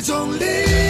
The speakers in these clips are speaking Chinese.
一种力。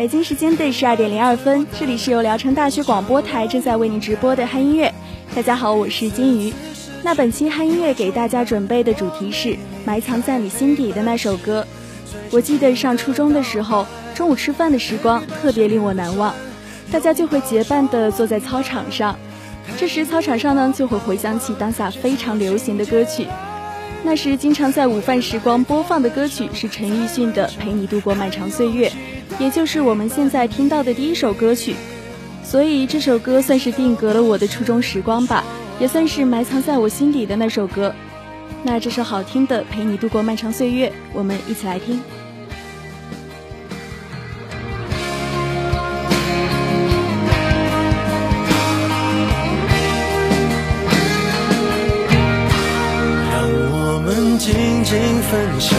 北京时间的十二点零二分，这里是由聊城大学广播台正在为您直播的嗨音乐。大家好，我是金鱼。那本期嗨音乐给大家准备的主题是埋藏在你心底的那首歌。我记得上初中的时候，中午吃饭的时光特别令我难忘，大家就会结伴的坐在操场上，这时操场上呢就会回想起当下非常流行的歌曲。那时经常在午饭时光播放的歌曲是陈奕迅的《陪你度过漫长岁月》，也就是我们现在听到的第一首歌曲。所以这首歌算是定格了我的初中时光吧，也算是埋藏在我心底的那首歌。那这首好听的《陪你度过漫长岁月》，我们一起来听。让我们静静分享，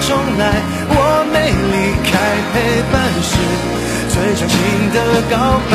重来，我没离开，陪伴是最长情的告白。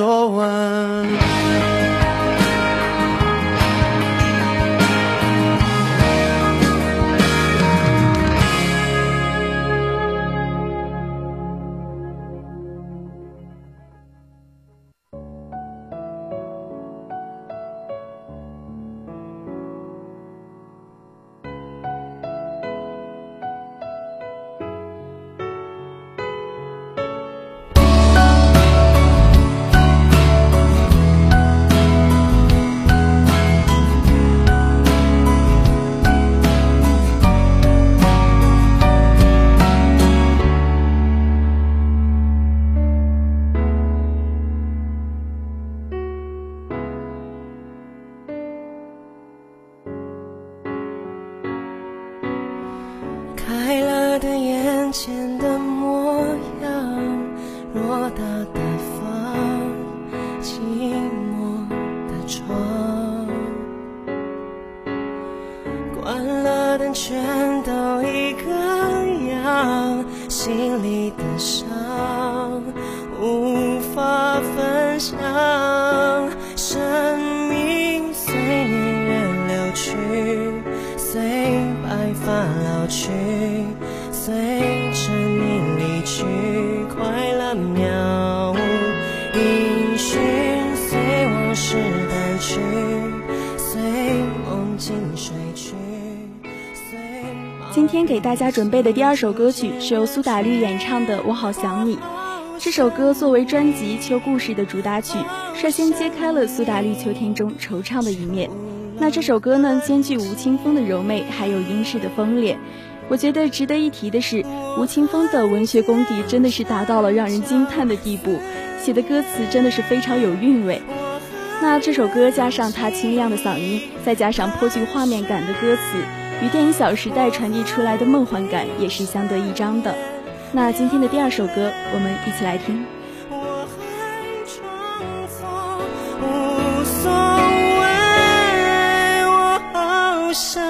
说完。的手天给大家准备的第二首歌曲是由苏打绿演唱的《我好想你》。这首歌作为专辑《秋故事》的主打曲，率先揭开了苏打绿秋天中惆怅的一面。那这首歌呢，兼具吴青峰的柔媚，还有英式的风烈。我觉得值得一提的是，吴青峰的文学功底真的是达到了让人惊叹的地步，写的歌词真的是非常有韵味。那这首歌加上他清亮的嗓音，再加上颇具画面感的歌词，与电影《小时代》传递出来的梦幻感也是相得益彰的。那今天的第二首歌，我们一起来听。无所谓，我好想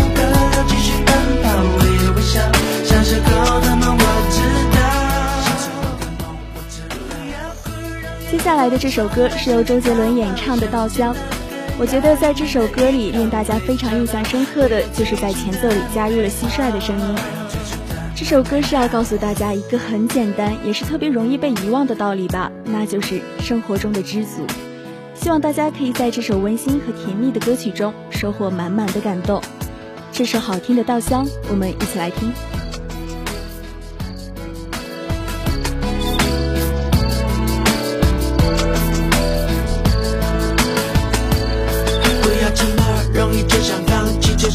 接下来的这首歌是由周杰伦演唱的《稻香》。我觉得在这首歌里，令大家非常印象深刻的就是在前奏里加入了蟋蟀的声音。这首歌是要告诉大家一个很简单，也是特别容易被遗忘的道理吧，那就是生活中的知足。希望大家可以在这首温馨和甜蜜的歌曲中收获满满的感动。这首好听的《稻香》，我们一起来听。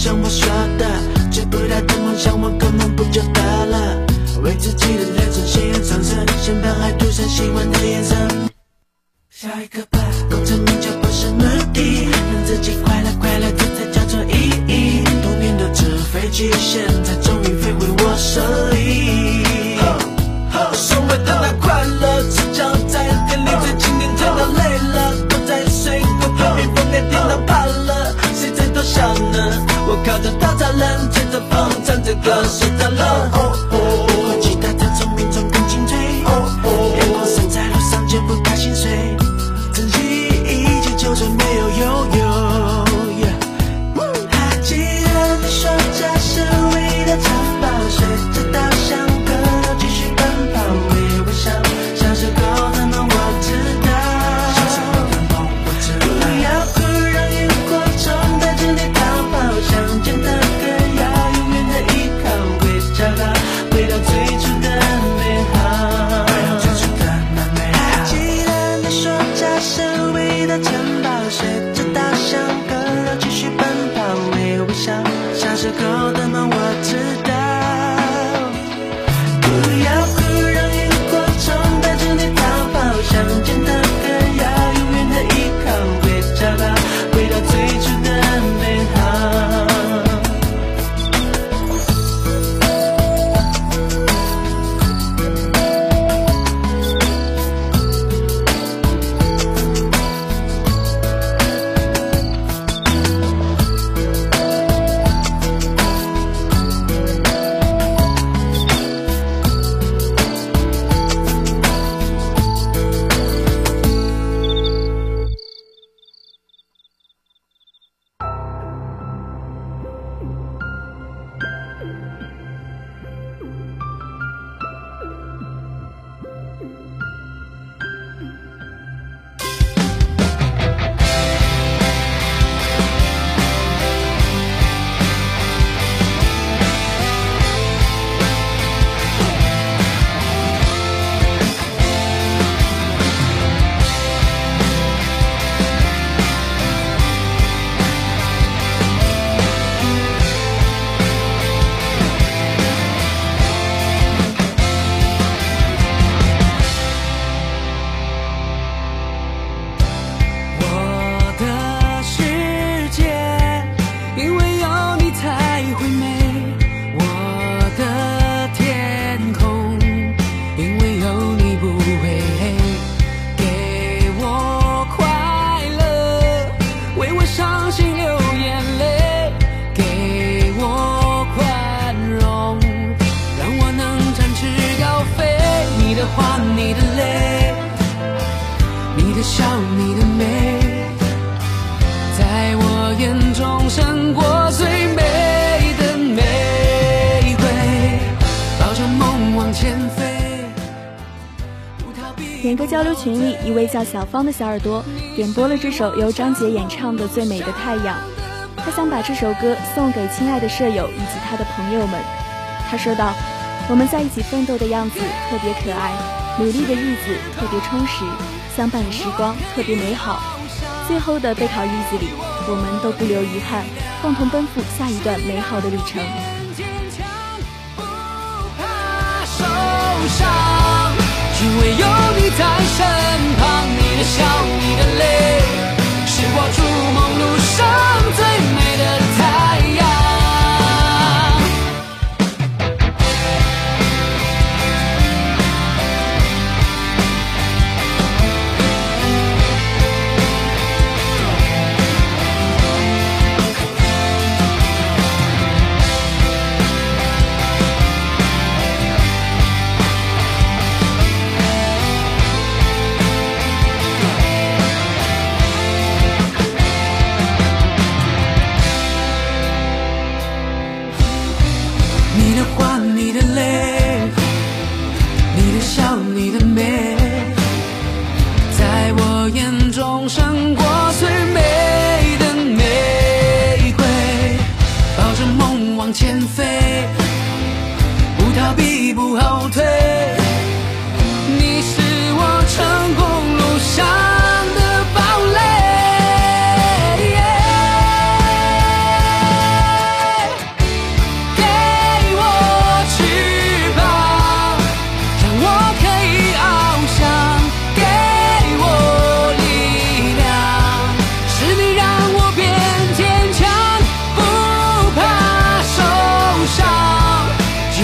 像我说的，追不到的梦想，我根本不就得了？为自己的人生鲜艳上色，先把爱涂上喜欢的颜色。风，像是狗的叫小芳的小耳朵点播了这首由张杰演唱的《最美的太阳》，他想把这首歌送给亲爱的舍友以及他的朋友们。他说道：“我们在一起奋斗的样子特别可爱，努力的日子特别充实，相伴的时光特别美好。最后的备考日子里，我们都不留遗憾，共同奔赴下一段美好的旅程。”伤，因为有你在身旁，笑，你的泪，是我筑梦路上最美的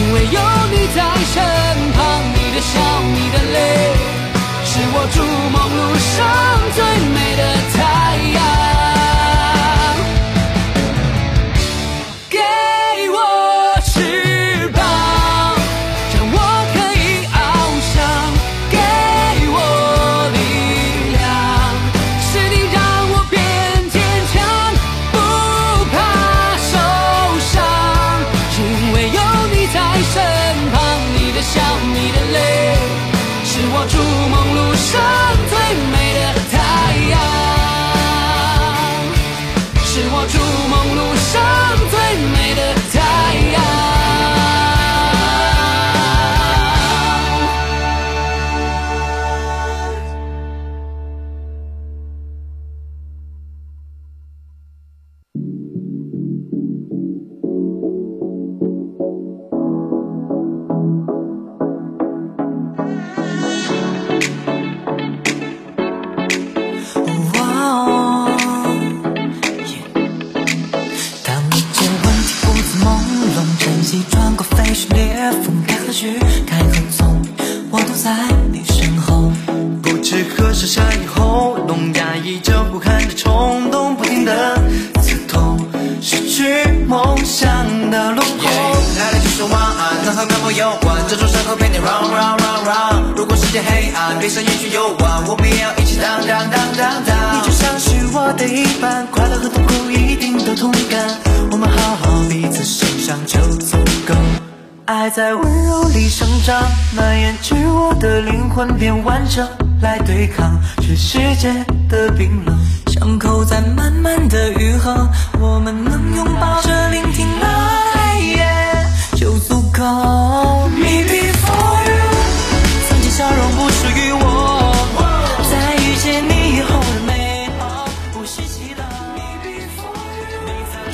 因为有你在身旁，你的笑，你的泪，是我筑梦路上最美的一半，快乐和痛苦一定都同感，我们好好彼此欣赏就足够。爱在温柔里生长，蔓延至我的灵魂变完整，来对抗全世界的冰冷。伤口在慢慢的愈合，我们能拥抱着聆听那黑夜就足够。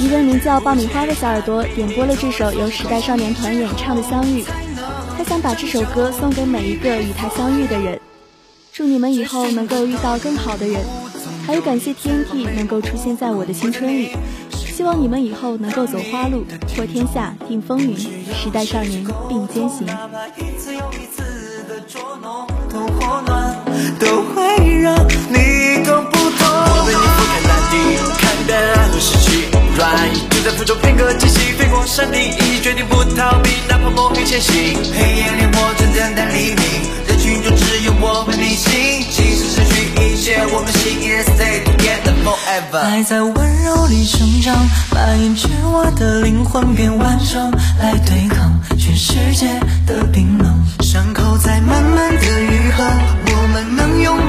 一位名叫爆米花的小耳朵点播了这首由时代少年团演唱的《相遇》，他想把这首歌送给每一个与他相遇的人，祝你们以后能够遇到更好的人，还有感谢天地能够出现在我的青春里，希望你们以后能够走花路，破天下，定风云，时代少年并肩行。都，会让你懂不懂。我为你俯瞰大地，看遍爱和就在腹中片刻间隙，飞过山顶，已经决定不逃避，哪怕梦与前行。黑夜烈火正等待黎明，人群中只有我们逆行，即使失去一切，我们心依然 stay together forever。爱在温柔里生长，蔓延至我的灵魂变完整，来对抗全世界的冰冷。伤口在慢慢的愈合，我们能拥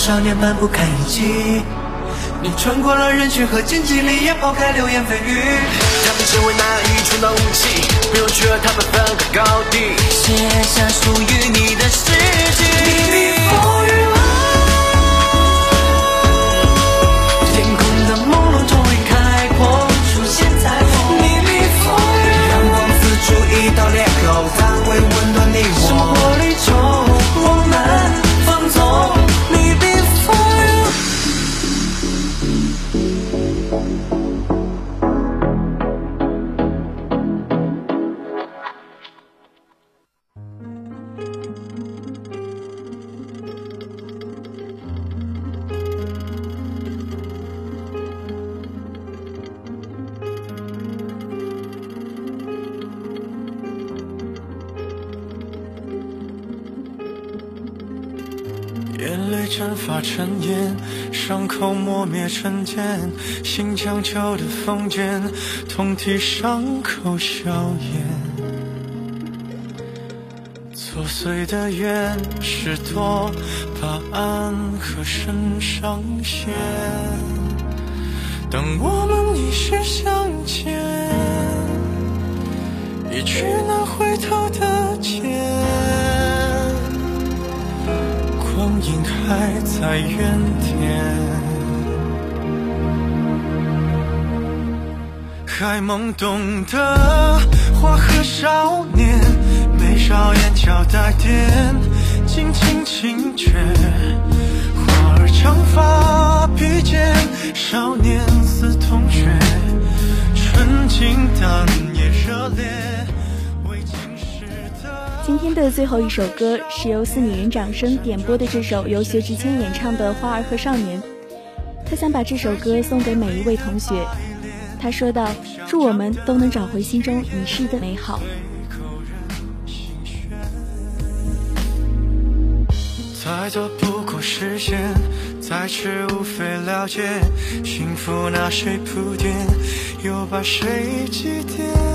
少年般不堪一击。你穿过了人群和荆棘里，也抛开流言蜚语。他们成为那一群的武器，不用去和他们分个高低。写下属于你的诗句。天眼泪蒸发成烟，伤口磨灭成茧，心将旧的封建，痛替伤口消炎。作祟的愿是多把暗和深上线。当我们一世相见，一去难回头的劫。你还在原点，还懵懂的花和少年，眉梢眼角带的最后一首歌是由四女人掌声点播的这首由薛之谦演唱的《花儿和少年》，他想把这首歌送给每一位同学。他说道：“祝我们都能找回心中遗失的美好。再多不过实现，再迟无非了解，幸福拿谁铺垫，又把谁祭奠？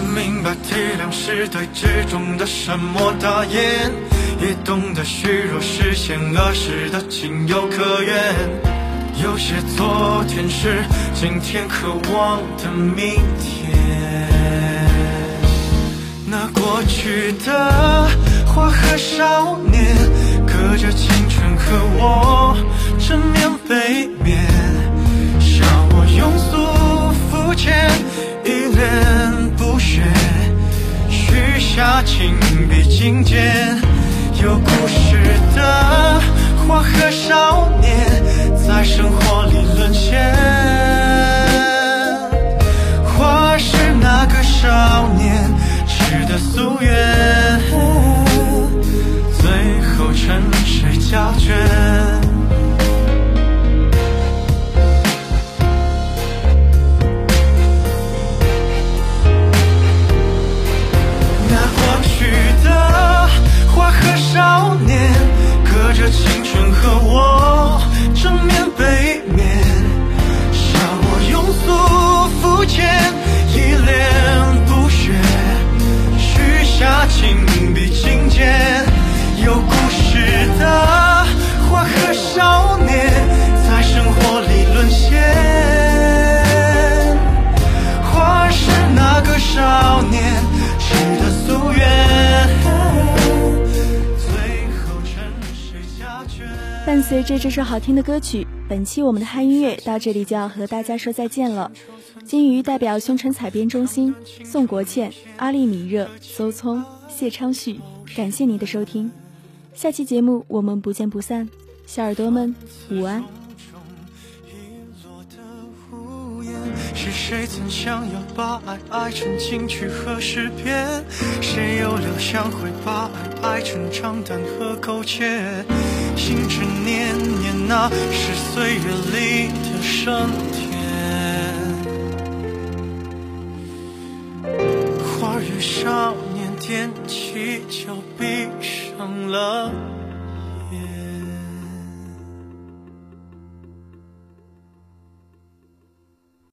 明白体谅是对之中的沉默大言，也懂得虚弱实现儿时的情有可原。有些昨天是今天渴望的明天。那过去的花和少年，隔着青春和我正面背面，笑我庸俗肤浅，下情比金坚。有故事的花和少年，在生活里沦陷。花是那个少年痴的夙愿，好听的歌曲，本期我们的嗨音乐到这里就要和大家说再见了。金鱼代表宣传采编中心，宋国倩、阿丽米热、邹聪、谢昌旭，感谢您的收听。下期节目我们不见不散，小耳朵们午安。是谁曾想要把爱爱成金曲和诗篇？谁又料想会把爱爱成账单和苟且？心之念念，那是岁月里的升天。花儿与少年踮起脚闭上了。